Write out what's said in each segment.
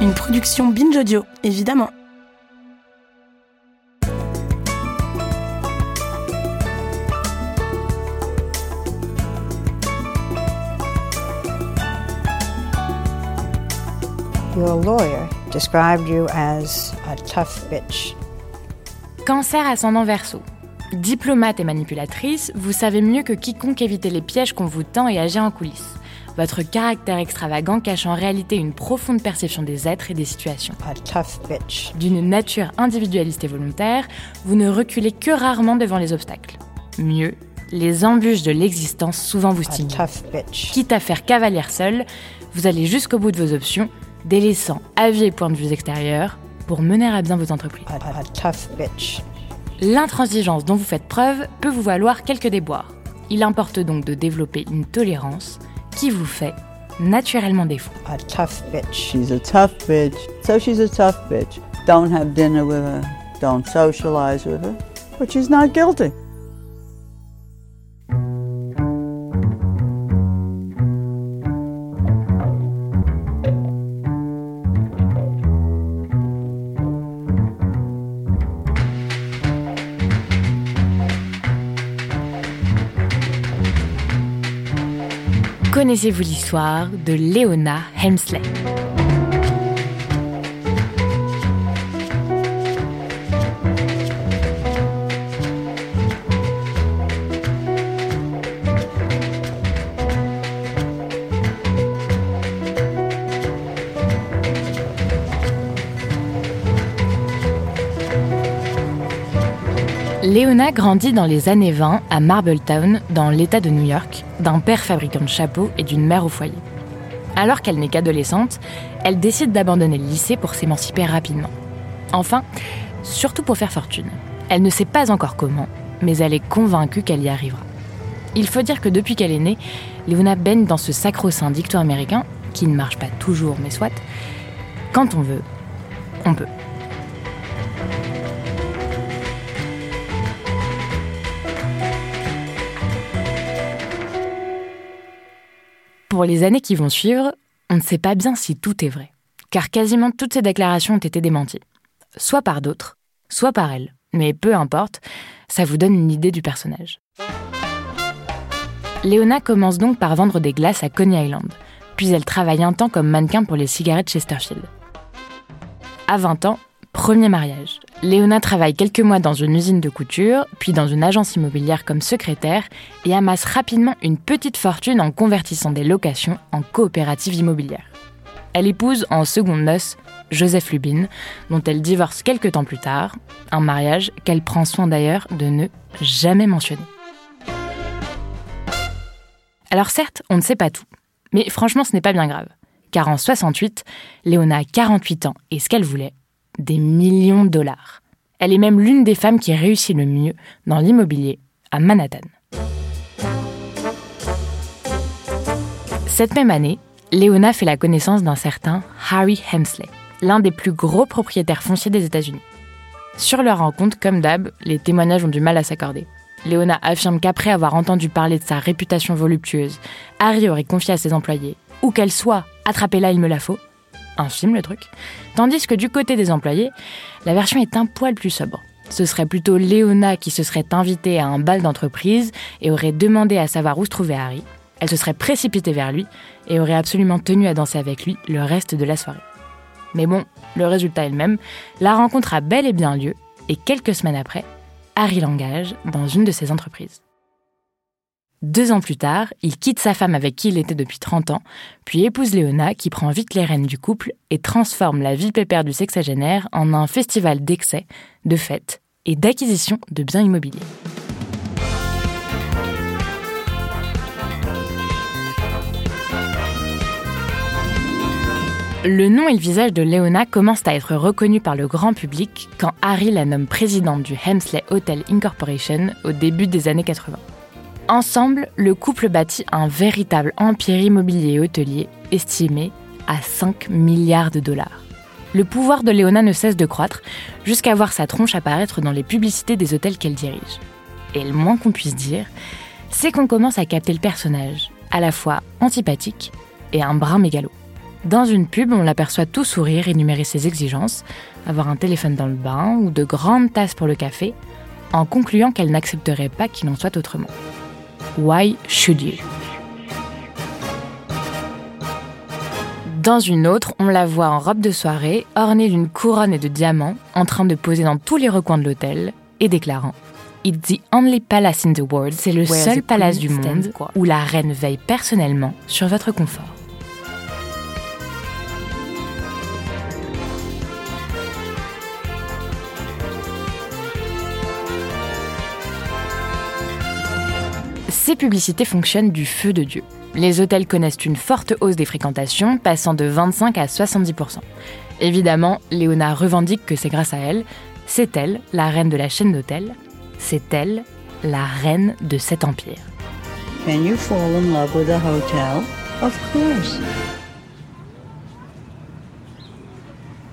Une production Binge Audio, évidemment. Your lawyer described you as a tough bitch. Cancer ascendant verso. Diplomate et manipulatrice, vous savez mieux que quiconque éviter les pièges qu'on vous tend et agir en coulisses. Votre caractère extravagant cache en réalité une profonde perception des êtres et des situations. A tough bitch. D'une nature individualiste et volontaire, vous ne reculez que rarement devant les obstacles. Mieux, les embûches de l'existence souvent vous A stimulent. tough bitch. Quitte à faire cavalière seule, vous allez jusqu'au bout de vos options, délaissant avis et points de vue extérieurs pour mener à bien vos entreprises. A, a tough bitch. L'intransigeance dont vous faites preuve peut vous valoir quelques déboires. Il importe donc de développer une tolérance qui vous fait naturellement défaut. A tough bitch. She's a tough bitch. So she's a tough bitch. Don't have dinner with her. Don't socialize with her. But she's not guilty. Connaissez-vous l'histoire de Leona Hemsley? Léona grandit dans les années 20 à Marbletown, dans l'État de New York, d'un père fabricant de chapeaux et d'une mère au foyer. Alors qu'elle n'est qu'adolescente, elle décide d'abandonner le lycée pour s'émanciper rapidement. Enfin, surtout pour faire fortune. Elle ne sait pas encore comment, mais elle est convaincue qu'elle y arrivera. Il faut dire que depuis qu'elle est née, Léona baigne dans ce sacro-saint dicton américain, qui ne marche pas toujours, mais soit, quand on veut, on peut. Pour les années qui vont suivre, on ne sait pas bien si tout est vrai, car quasiment toutes ces déclarations ont été démenties, soit par d'autres, soit par elle. Mais peu importe, ça vous donne une idée du personnage. Léona commence donc par vendre des glaces à Coney Island, puis elle travaille un temps comme mannequin pour les cigarettes Chesterfield. À 20 ans, premier mariage. Léona travaille quelques mois dans une usine de couture, puis dans une agence immobilière comme secrétaire, et amasse rapidement une petite fortune en convertissant des locations en coopératives immobilières. Elle épouse en seconde noces Joseph Lubin, dont elle divorce quelques temps plus tard, un mariage qu'elle prend soin d'ailleurs de ne jamais mentionner. Alors certes, on ne sait pas tout, mais franchement ce n'est pas bien grave, car en 68, Léona a 48 ans et ce qu'elle voulait, des millions de dollars. Elle est même l'une des femmes qui réussit le mieux dans l'immobilier à Manhattan. Cette même année, Léona fait la connaissance d'un certain Harry Hemsley, l'un des plus gros propriétaires fonciers des États-Unis. Sur leur rencontre, comme d'hab, les témoignages ont du mal à s'accorder. Léona affirme qu'après avoir entendu parler de sa réputation voluptueuse, Harry aurait confié à ses employés Où qu'elle soit, attrapez-la, il me la faut. Un film, le truc. Tandis que du côté des employés, la version est un poil plus sobre. Ce serait plutôt Léona qui se serait invitée à un bal d'entreprise et aurait demandé à savoir où se trouvait Harry. Elle se serait précipitée vers lui et aurait absolument tenu à danser avec lui le reste de la soirée. Mais bon, le résultat est le même. La rencontre a bel et bien lieu et quelques semaines après, Harry l'engage dans une de ses entreprises. Deux ans plus tard, il quitte sa femme avec qui il était depuis 30 ans, puis épouse Léona qui prend vite les rênes du couple et transforme la vie pépère du sexagénaire en un festival d'excès, de fêtes et d'acquisition de biens immobiliers. Le nom et le visage de Léona commencent à être reconnus par le grand public quand Harry la nomme présidente du Hemsley Hotel Incorporation au début des années 80. Ensemble, le couple bâtit un véritable empire immobilier et hôtelier estimé à 5 milliards de dollars. Le pouvoir de Leona ne cesse de croître jusqu'à voir sa tronche apparaître dans les publicités des hôtels qu'elle dirige. Et le moins qu'on puisse dire, c'est qu'on commence à capter le personnage, à la fois antipathique et un brin mégalo. Dans une pub, on l'aperçoit tout sourire, énumérer ses exigences, avoir un téléphone dans le bain ou de grandes tasses pour le café, en concluant qu'elle n'accepterait pas qu'il en soit autrement. Why should you? Dans une autre, on la voit en robe de soirée, ornée d'une couronne et de diamants, en train de poser dans tous les recoins de l'hôtel et déclarant It's the only palace in the world, c'est le seul palace du monde où la reine veille personnellement sur votre confort. Ces publicités fonctionnent du feu de Dieu. Les hôtels connaissent une forte hausse des fréquentations, passant de 25 à 70%. Évidemment, Léona revendique que c'est grâce à elle. C'est elle, la reine de la chaîne d'hôtels. C'est elle, la reine de cet empire. Can you fall in love with a hotel? Of course.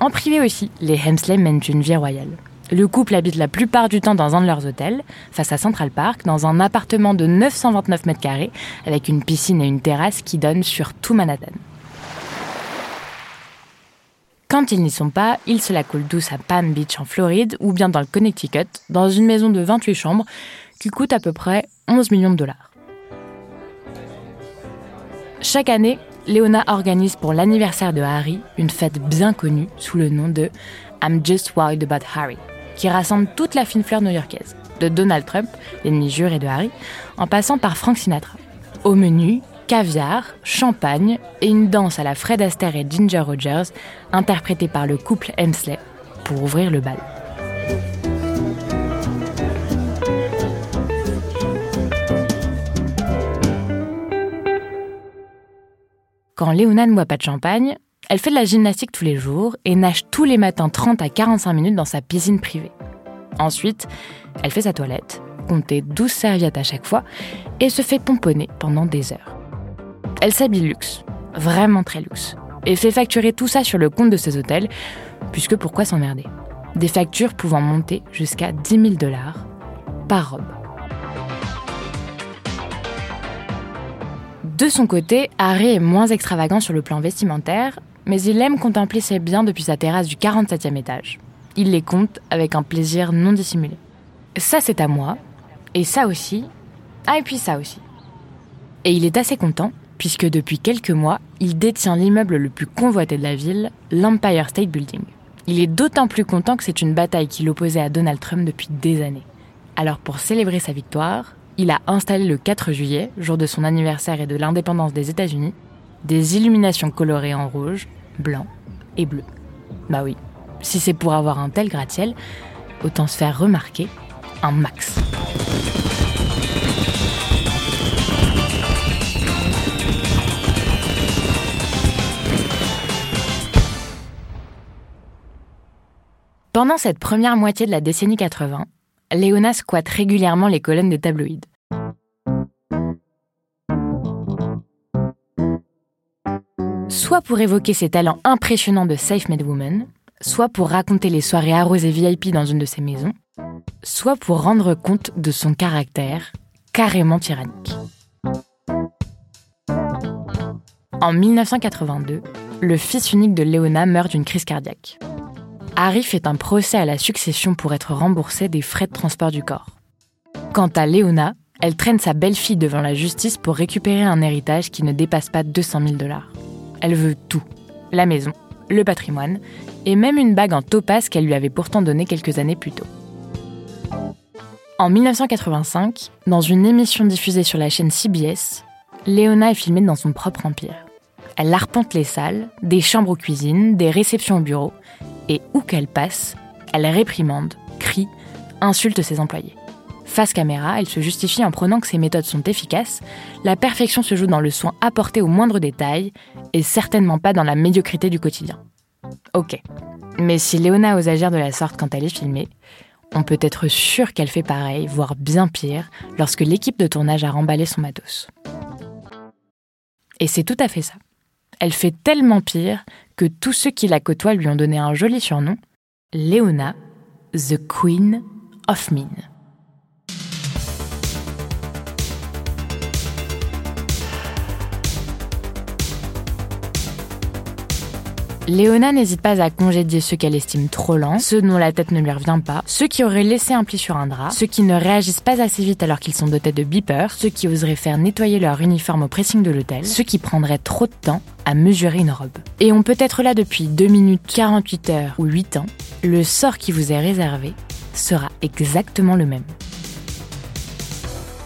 En privé aussi, les Hemsley mènent une vie royale. Le couple habite la plupart du temps dans un de leurs hôtels, face à Central Park, dans un appartement de 929 mètres carrés, avec une piscine et une terrasse qui donnent sur tout Manhattan. Quand ils n'y sont pas, ils se la coulent douce à Palm Beach en Floride ou bien dans le Connecticut, dans une maison de 28 chambres qui coûte à peu près 11 millions de dollars. Chaque année, Léona organise pour l'anniversaire de Harry une fête bien connue sous le nom de I'm Just Worried About Harry qui rassemble toute la fine fleur new-yorkaise, de Donald Trump, l'ennemi juré de Harry, en passant par Frank Sinatra. Au menu, caviar, champagne et une danse à la Fred Astaire et Ginger Rogers, interprétée par le couple Hemsley, pour ouvrir le bal. Quand Léona ne boit pas de champagne, elle fait de la gymnastique tous les jours et nage tous les matins 30 à 45 minutes dans sa piscine privée. Ensuite, elle fait sa toilette, compter 12 serviettes à chaque fois et se fait pomponner pendant des heures. Elle s'habille luxe, vraiment très luxe, et fait facturer tout ça sur le compte de ses hôtels, puisque pourquoi s'emmerder? Des factures pouvant monter jusqu'à 10 000 dollars par robe. De son côté, Harry est moins extravagant sur le plan vestimentaire, mais il aime contempler ses biens depuis sa terrasse du 47e étage. Il les compte avec un plaisir non dissimulé. Ça, c'est à moi, et ça aussi, ah, et puis ça aussi. Et il est assez content, puisque depuis quelques mois, il détient l'immeuble le plus convoité de la ville, l'Empire State Building. Il est d'autant plus content que c'est une bataille qui l'opposait à Donald Trump depuis des années. Alors pour célébrer sa victoire, il a installé le 4 juillet, jour de son anniversaire et de l'indépendance des États-Unis, des illuminations colorées en rouge, blanc et bleu. Bah oui, si c'est pour avoir un tel gratte-ciel, autant se faire remarquer un max. Pendant cette première moitié de la décennie 80, Léona squatte régulièrement les colonnes des tabloïds. Soit pour évoquer ses talents impressionnants de self-made woman, soit pour raconter les soirées arrosées VIP dans une de ses maisons, soit pour rendre compte de son caractère carrément tyrannique. En 1982, le fils unique de Léona meurt d'une crise cardiaque. Harry fait un procès à la succession pour être remboursé des frais de transport du corps. Quant à Léona, elle traîne sa belle-fille devant la justice pour récupérer un héritage qui ne dépasse pas 200 000 dollars. Elle veut tout. La maison, le patrimoine, et même une bague en topaz qu'elle lui avait pourtant donnée quelques années plus tôt. En 1985, dans une émission diffusée sur la chaîne CBS, Léona est filmée dans son propre empire. Elle arpente les salles, des chambres aux cuisines, des réceptions au bureau, et où qu'elle passe, elle réprimande, crie, insulte ses employés. Face caméra, elle se justifie en prenant que ses méthodes sont efficaces, la perfection se joue dans le soin apporté au moindre détail, et certainement pas dans la médiocrité du quotidien. Ok, mais si Léona ose agir de la sorte quand elle est filmée, on peut être sûr qu'elle fait pareil, voire bien pire, lorsque l'équipe de tournage a remballé son matos. Et c'est tout à fait ça. Elle fait tellement pire que tous ceux qui la côtoient lui ont donné un joli surnom, Léona, The Queen of Mean. Léona n'hésite pas à congédier ceux qu'elle estime trop lents, ceux dont la tête ne lui revient pas, ceux qui auraient laissé un pli sur un drap, ceux qui ne réagissent pas assez vite alors qu'ils sont dotés de beepers, ceux qui oseraient faire nettoyer leur uniforme au pressing de l'hôtel, ceux qui prendraient trop de temps à mesurer une robe. Et on peut être là depuis 2 minutes 48 heures ou 8 ans, le sort qui vous est réservé sera exactement le même.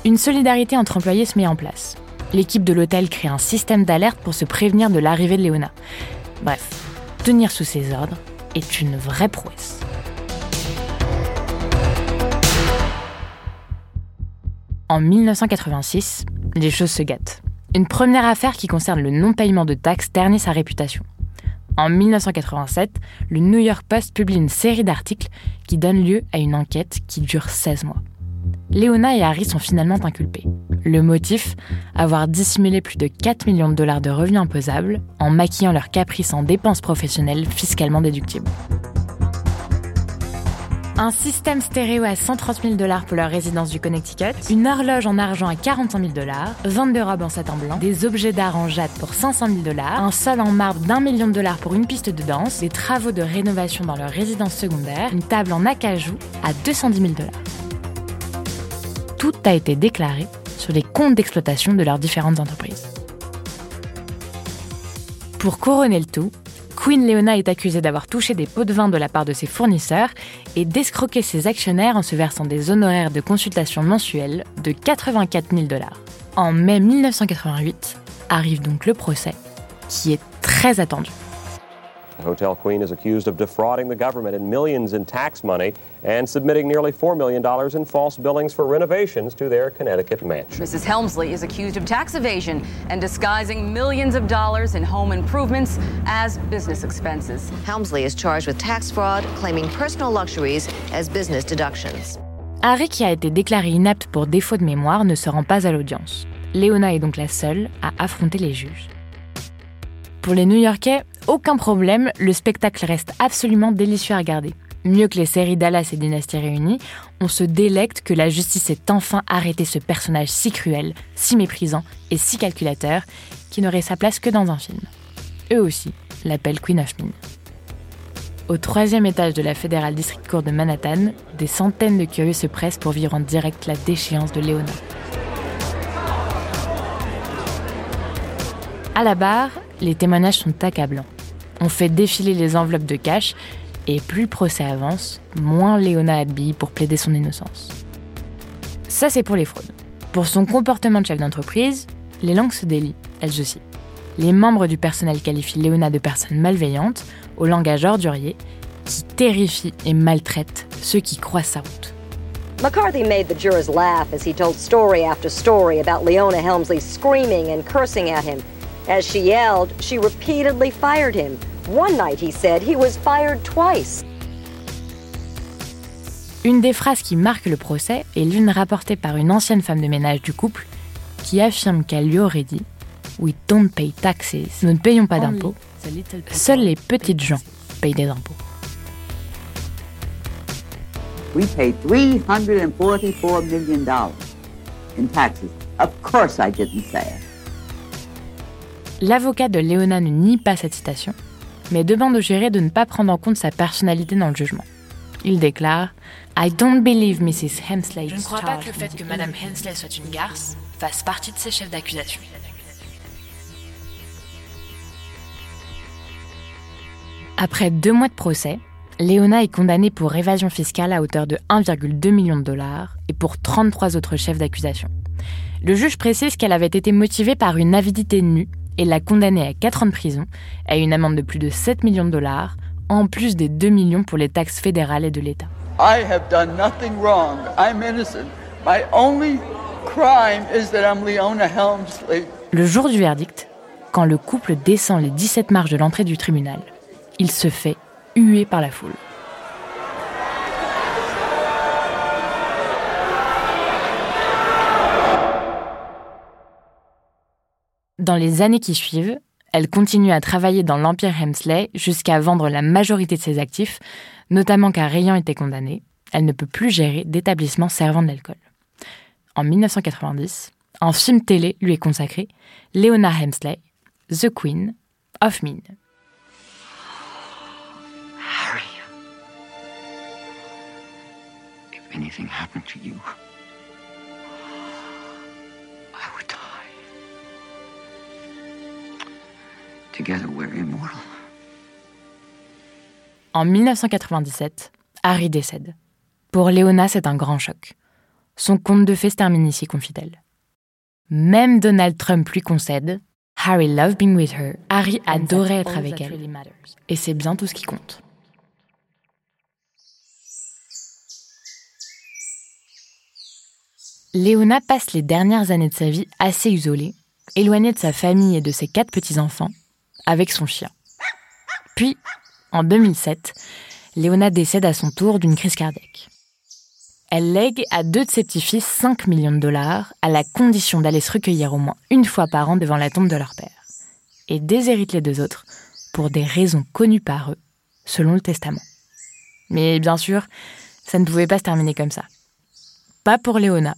Une solidarité entre employés se met en place. L'équipe de l'hôtel crée un système d'alerte pour se prévenir de l'arrivée de Léona. Bref, tenir sous ses ordres est une vraie prouesse. En 1986, les choses se gâtent. Une première affaire qui concerne le non-paiement de taxes ternit sa réputation. En 1987, le New York Post publie une série d'articles qui donnent lieu à une enquête qui dure 16 mois. Léona et Harry sont finalement inculpés. Le motif Avoir dissimulé plus de 4 millions de dollars de revenus imposables en maquillant leurs caprices en dépenses professionnelles fiscalement déductibles. Un système stéréo à 130 000 dollars pour leur résidence du Connecticut, une horloge en argent à 45 000 dollars, 22 robes en satin blanc, des objets d'art en jade pour 500 000 dollars, un sol en marbre d'un million de dollars pour une piste de danse, des travaux de rénovation dans leur résidence secondaire, une table en acajou à 210 000 dollars. Tout a été déclaré sur les comptes d'exploitation de leurs différentes entreprises. Pour couronner le tout, Queen Leona est accusée d'avoir touché des pots de vin de la part de ses fournisseurs et d'escroquer ses actionnaires en se versant des honoraires de consultation mensuels de 84 000 dollars. En mai 1988 arrive donc le procès, qui est très attendu. The Hotel Queen is accused of defrauding the government in millions in tax money and submitting nearly $4 million in false billings for renovations to their Connecticut mansion. Mrs. Helmsley is accused of tax evasion and disguising millions of dollars in home improvements as business expenses. Helmsley is charged with tax fraud, claiming personal luxuries as business deductions. Harry, qui a été déclaré inapte pour défaut de mémoire, ne se rend pas à l'audience. Léona est donc la seule à affronter les juges. Pour les New-Yorkais, aucun problème, le spectacle reste absolument délicieux à regarder. Mieux que les séries Dallas et Dynastie réunies, on se délecte que la justice ait enfin arrêté ce personnage si cruel, si méprisant et si calculateur, qui n'aurait sa place que dans un film. Eux aussi l'appellent Queen of Mean. Au troisième étage de la Federal District Court de Manhattan, des centaines de curieux se pressent pour vivre en direct la déchéance de Léona. À la barre, les témoignages sont accablants. On fait défiler les enveloppes de cash et plus le procès avance, moins Léona habille pour plaider son innocence. Ça, c'est pour les fraudes. Pour son comportement de chef d'entreprise, les langues se délient, elles aussi. Les membres du personnel qualifient Léona de personne malveillante, au langage ordurier, qui terrifie et maltraite ceux qui croisent sa route. McCarthy made the jurors laugh as he told story after story about Leona Helmsley screaming and cursing at him. As she yelled, she repeatedly fired him. One night, he said, he was fired twice. Une des phrases qui marque le procès est l'une rapportée par une ancienne femme de ménage du couple qui affirme qu'elle lui aurait dit We don't pay taxes. Nous ne payons pas d'impôts. Seuls les petites gens payent des impôts. We pay $344 million in taxes. Of course I didn't say it. L'avocat de Léona ne nie pas cette citation, mais demande au juré de ne pas prendre en compte sa personnalité dans le jugement. Il déclare I don't believe Mrs. Hensley. Je ne crois pas que le fait que Madame Hensley soit une garce fasse partie de ses chefs d'accusation. Après deux mois de procès, Léona est condamnée pour évasion fiscale à hauteur de 1,2 million de dollars et pour 33 autres chefs d'accusation. Le juge précise qu'elle avait été motivée par une avidité nue et l'a condamnée à 4 ans de prison, à une amende de plus de 7 millions de dollars, en plus des 2 millions pour les taxes fédérales et de l'État. I have done nothing wrong. I'm innocent. My only crime is that I'm Leona Helmsley. Le jour du verdict, quand le couple descend les 17 marches de l'entrée du tribunal, il se fait huer par la foule. Dans les années qui suivent, elle continue à travailler dans l'Empire Hemsley jusqu'à vendre la majorité de ses actifs, notamment car ayant été condamnée, elle ne peut plus gérer d'établissement servant de l'alcool. En 1990, un film télé lui est consacré, Leona Hemsley, The Queen of Mean. Harry, Together we're immortal. En 1997, Harry décède. Pour Léona, c'est un grand choc. Son conte de fées se termine ici, confie-t-elle. Même Donald Trump lui concède Harry loved being with her. Harry adorait être avec elle. Et c'est bien tout ce qui compte. Léona passe les dernières années de sa vie assez isolée, éloignée de sa famille et de ses quatre petits-enfants, avec son chien. Puis, en 2007, Léona décède à son tour d'une crise cardiaque. Elle lègue à deux de ses petits-fils 5 millions de dollars à la condition d'aller se recueillir au moins une fois par an devant la tombe de leur père. Et déshérite les deux autres pour des raisons connues par eux, selon le testament. Mais bien sûr, ça ne pouvait pas se terminer comme ça. Pas pour Léona,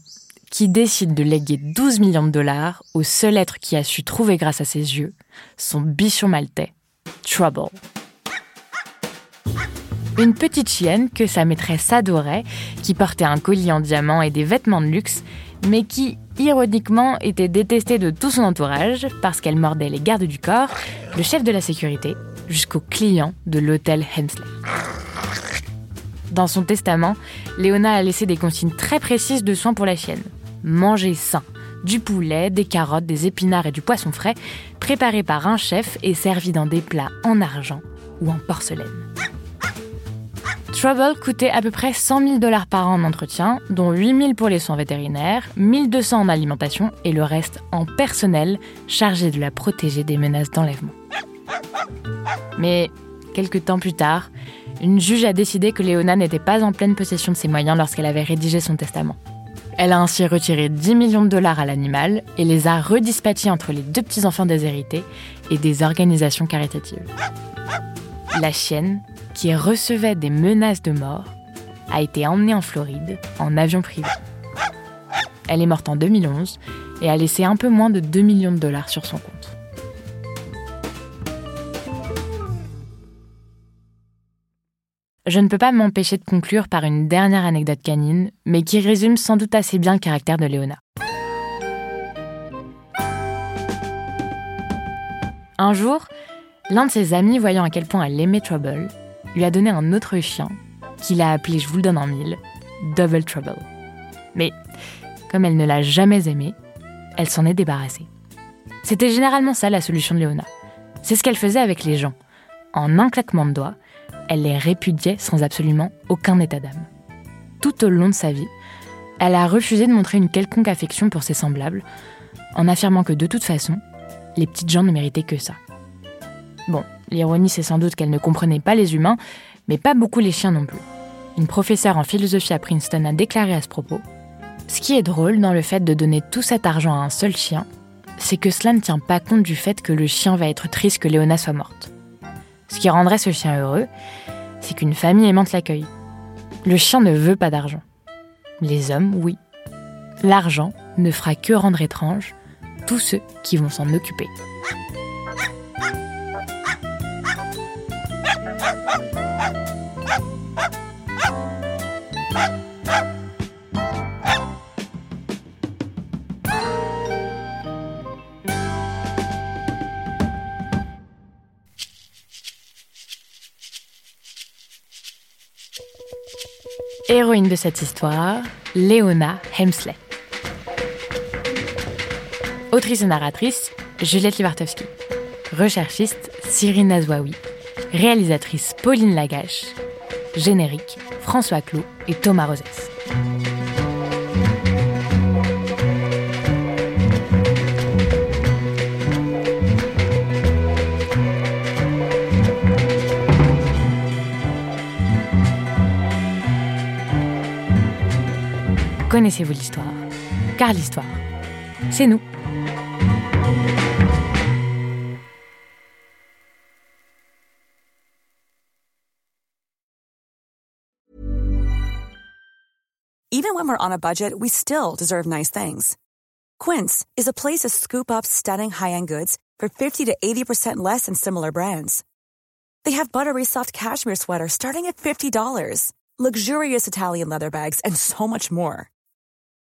qui décide de léguer 12 millions de dollars au seul être qui a su trouver grâce à ses yeux, son bichon maltais, Trouble. Une petite chienne que sa maîtresse adorait, qui portait un collier en diamant et des vêtements de luxe, mais qui, ironiquement, était détestée de tout son entourage parce qu'elle mordait les gardes du corps, le chef de la sécurité, jusqu'aux clients de l'hôtel Hensley. Dans son testament, Léona a laissé des consignes très précises de soins pour la chienne. Manger sain, du poulet, des carottes, des épinards et du poisson frais, préparés par un chef et servis dans des plats en argent ou en porcelaine. Trouble coûtait à peu près 100 000 dollars par an en entretien, dont 8 000 pour les soins vétérinaires, 1 200 en alimentation et le reste en personnel chargé de la protéger des menaces d'enlèvement. Mais quelques temps plus tard, une juge a décidé que Léona n'était pas en pleine possession de ses moyens lorsqu'elle avait rédigé son testament. Elle a ainsi retiré 10 millions de dollars à l'animal et les a redispatchés entre les deux petits-enfants déshérités et des organisations caritatives. La chienne, qui recevait des menaces de mort, a été emmenée en Floride en avion privé. Elle est morte en 2011 et a laissé un peu moins de 2 millions de dollars sur son compte. Je ne peux pas m'empêcher de conclure par une dernière anecdote canine, mais qui résume sans doute assez bien le caractère de Léona. Un jour, l'un de ses amis, voyant à quel point elle aimait Trouble, lui a donné un autre chien, qu'il a appelé, je vous le donne en mille, Double Trouble. Mais, comme elle ne l'a jamais aimé, elle s'en est débarrassée. C'était généralement ça la solution de Léona. C'est ce qu'elle faisait avec les gens. En un claquement de doigts, elle les répudiait sans absolument aucun état d'âme. Tout au long de sa vie, elle a refusé de montrer une quelconque affection pour ses semblables, en affirmant que de toute façon, les petites gens ne méritaient que ça. Bon, l'ironie c'est sans doute qu'elle ne comprenait pas les humains, mais pas beaucoup les chiens non plus. Une professeure en philosophie à Princeton a déclaré à ce propos Ce qui est drôle dans le fait de donner tout cet argent à un seul chien, c'est que cela ne tient pas compte du fait que le chien va être triste que Léona soit morte. Ce qui rendrait ce chien heureux, c'est qu'une famille aimante l'accueille. Le chien ne veut pas d'argent. Les hommes, oui. L'argent ne fera que rendre étrange tous ceux qui vont s'en occuper. Héroïne de cette histoire, Léona Hemsley. Autrice et narratrice, Juliette Livartowski. Recherchiste, Cyrine Azouaoui. Réalisatrice, Pauline Lagache. Générique, François Clou et Thomas Rosès. Connaissez-vous l'histoire Car l'histoire, c'est nous. Even when we're on a budget, we still deserve nice things. Quince is a place to scoop up stunning high-end goods for 50 to 80% less than similar brands. They have buttery soft cashmere sweaters starting at $50, luxurious Italian leather bags, and so much more.